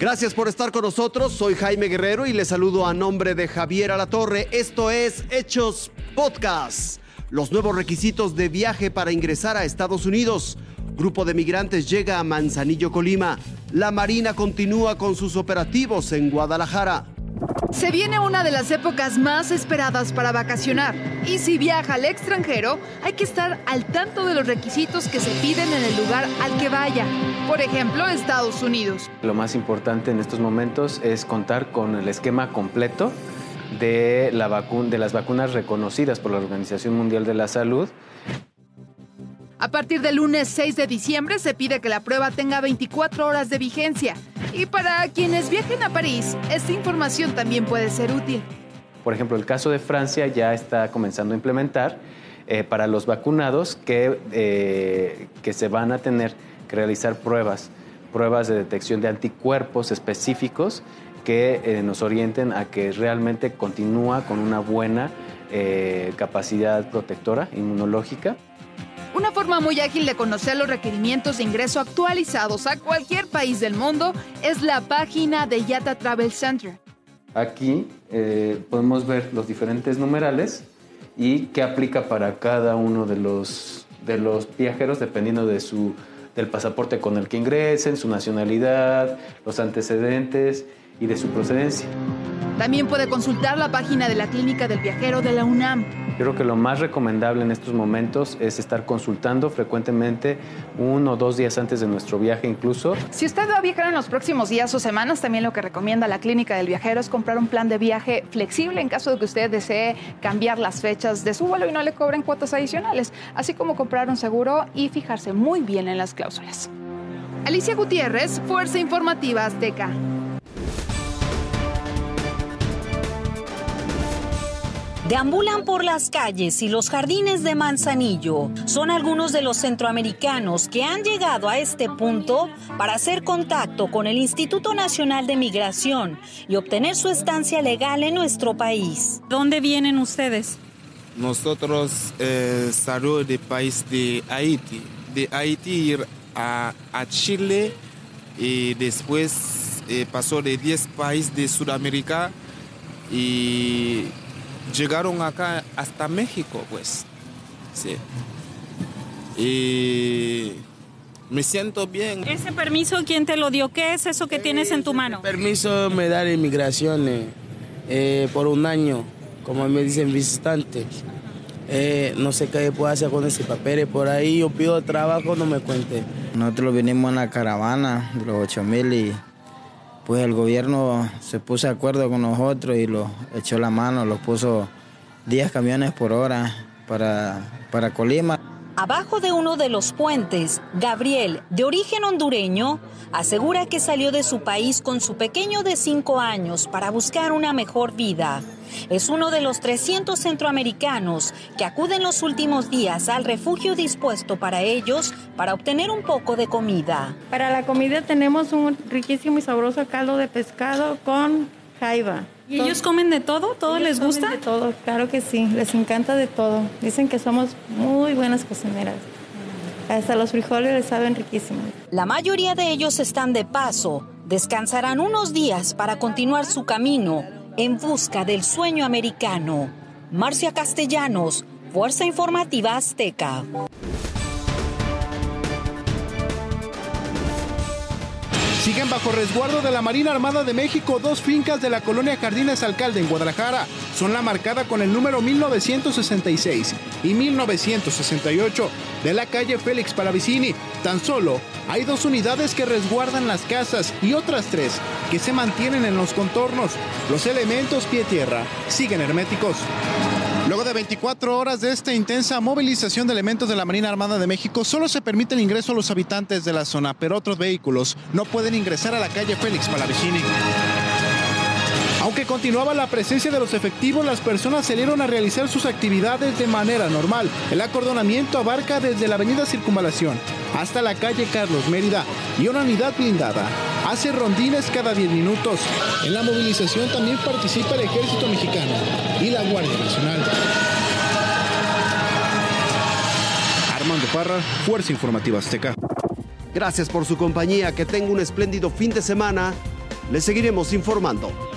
Gracias por estar con nosotros. Soy Jaime Guerrero y les saludo a nombre de Javier Alatorre. Esto es Hechos Podcast. Los nuevos requisitos de viaje para ingresar a Estados Unidos. Grupo de migrantes llega a Manzanillo, Colima. La Marina continúa con sus operativos en Guadalajara. Se viene una de las épocas más esperadas para vacacionar y si viaja al extranjero hay que estar al tanto de los requisitos que se piden en el lugar al que vaya. Por ejemplo, Estados Unidos. Lo más importante en estos momentos es contar con el esquema completo de, la de las vacunas reconocidas por la Organización Mundial de la Salud a partir del lunes 6 de diciembre se pide que la prueba tenga 24 horas de vigencia. Y para quienes viajen a París, esta información también puede ser útil. Por ejemplo, el caso de Francia ya está comenzando a implementar eh, para los vacunados que, eh, que se van a tener que realizar pruebas, pruebas de detección de anticuerpos específicos que eh, nos orienten a que realmente continúa con una buena capacidad protectora inmunológica. Forma muy ágil de conocer los requerimientos de ingreso actualizados a cualquier país del mundo es la página de Yata Travel Center. Aquí eh, podemos ver los diferentes numerales y qué aplica para cada uno de los, de los viajeros dependiendo de su, del pasaporte con el que ingresen, su nacionalidad, los antecedentes y de su procedencia. También puede consultar la página de la Clínica del Viajero de la UNAM. Creo que lo más recomendable en estos momentos es estar consultando frecuentemente uno o dos días antes de nuestro viaje incluso. Si usted va a viajar en los próximos días o semanas, también lo que recomienda la Clínica del Viajero es comprar un plan de viaje flexible en caso de que usted desee cambiar las fechas de su vuelo y no le cobren cuotas adicionales, así como comprar un seguro y fijarse muy bien en las cláusulas. Alicia Gutiérrez, Fuerza Informativa Azteca. Deambulan por las calles y los jardines de Manzanillo. Son algunos de los centroamericanos que han llegado a este punto para hacer contacto con el Instituto Nacional de Migración y obtener su estancia legal en nuestro país. ¿Dónde vienen ustedes? Nosotros eh, salimos del país de Haití. De Haití ir a, Chile y después eh, pasó de 10 países de Sudamérica y llegaron acá hasta México, pues. Sí. Y me siento bien. ¿Ese permiso quién te lo dio? ¿Qué es eso que tienes en tu mano? permiso me da la inmigración eh, por un año, como me dicen visitante. Eh, no sé qué puedo hacer con ese papel. Por ahí yo pido trabajo, no me cuente. Nosotros vinimos en la caravana de los 8000 y pues el gobierno se puso de acuerdo con nosotros y lo echó la mano, los puso 10 camiones por hora para, para Colima. Abajo de uno de los puentes, Gabriel, de origen hondureño, asegura que salió de su país con su pequeño de 5 años para buscar una mejor vida. Es uno de los 300 centroamericanos que acuden los últimos días al refugio dispuesto para ellos para obtener un poco de comida. Para la comida tenemos un riquísimo y sabroso caldo de pescado con jaiba. ¿Y ellos comen de todo? ¿Todo les gusta? De todo, claro que sí, les encanta de todo. Dicen que somos muy buenas cocineras. Hasta los frijoles les saben riquísimos. La mayoría de ellos están de paso. Descansarán unos días para continuar su camino en busca del sueño americano. Marcia Castellanos, Fuerza Informativa Azteca. Siguen bajo resguardo de la Marina Armada de México dos fincas de la colonia Jardines Alcalde en Guadalajara. Son la marcada con el número 1966 y 1968 de la calle Félix Palavicini. Tan solo hay dos unidades que resguardan las casas y otras tres que se mantienen en los contornos. Los elementos pie-tierra siguen herméticos. Luego de 24 horas de esta intensa movilización de elementos de la Marina Armada de México, solo se permite el ingreso a los habitantes de la zona, pero otros vehículos no pueden ingresar a la calle Félix Palavicini. Aunque continuaba la presencia de los efectivos, las personas salieron a realizar sus actividades de manera normal. El acordonamiento abarca desde la avenida Circunvalación hasta la calle Carlos Mérida y una unidad blindada. Hace rondines cada 10 minutos. En la movilización también participa el Ejército Mexicano y la Guardia Nacional. Armando Parra, Fuerza Informativa Azteca. Gracias por su compañía, que tenga un espléndido fin de semana Les seguiremos informando.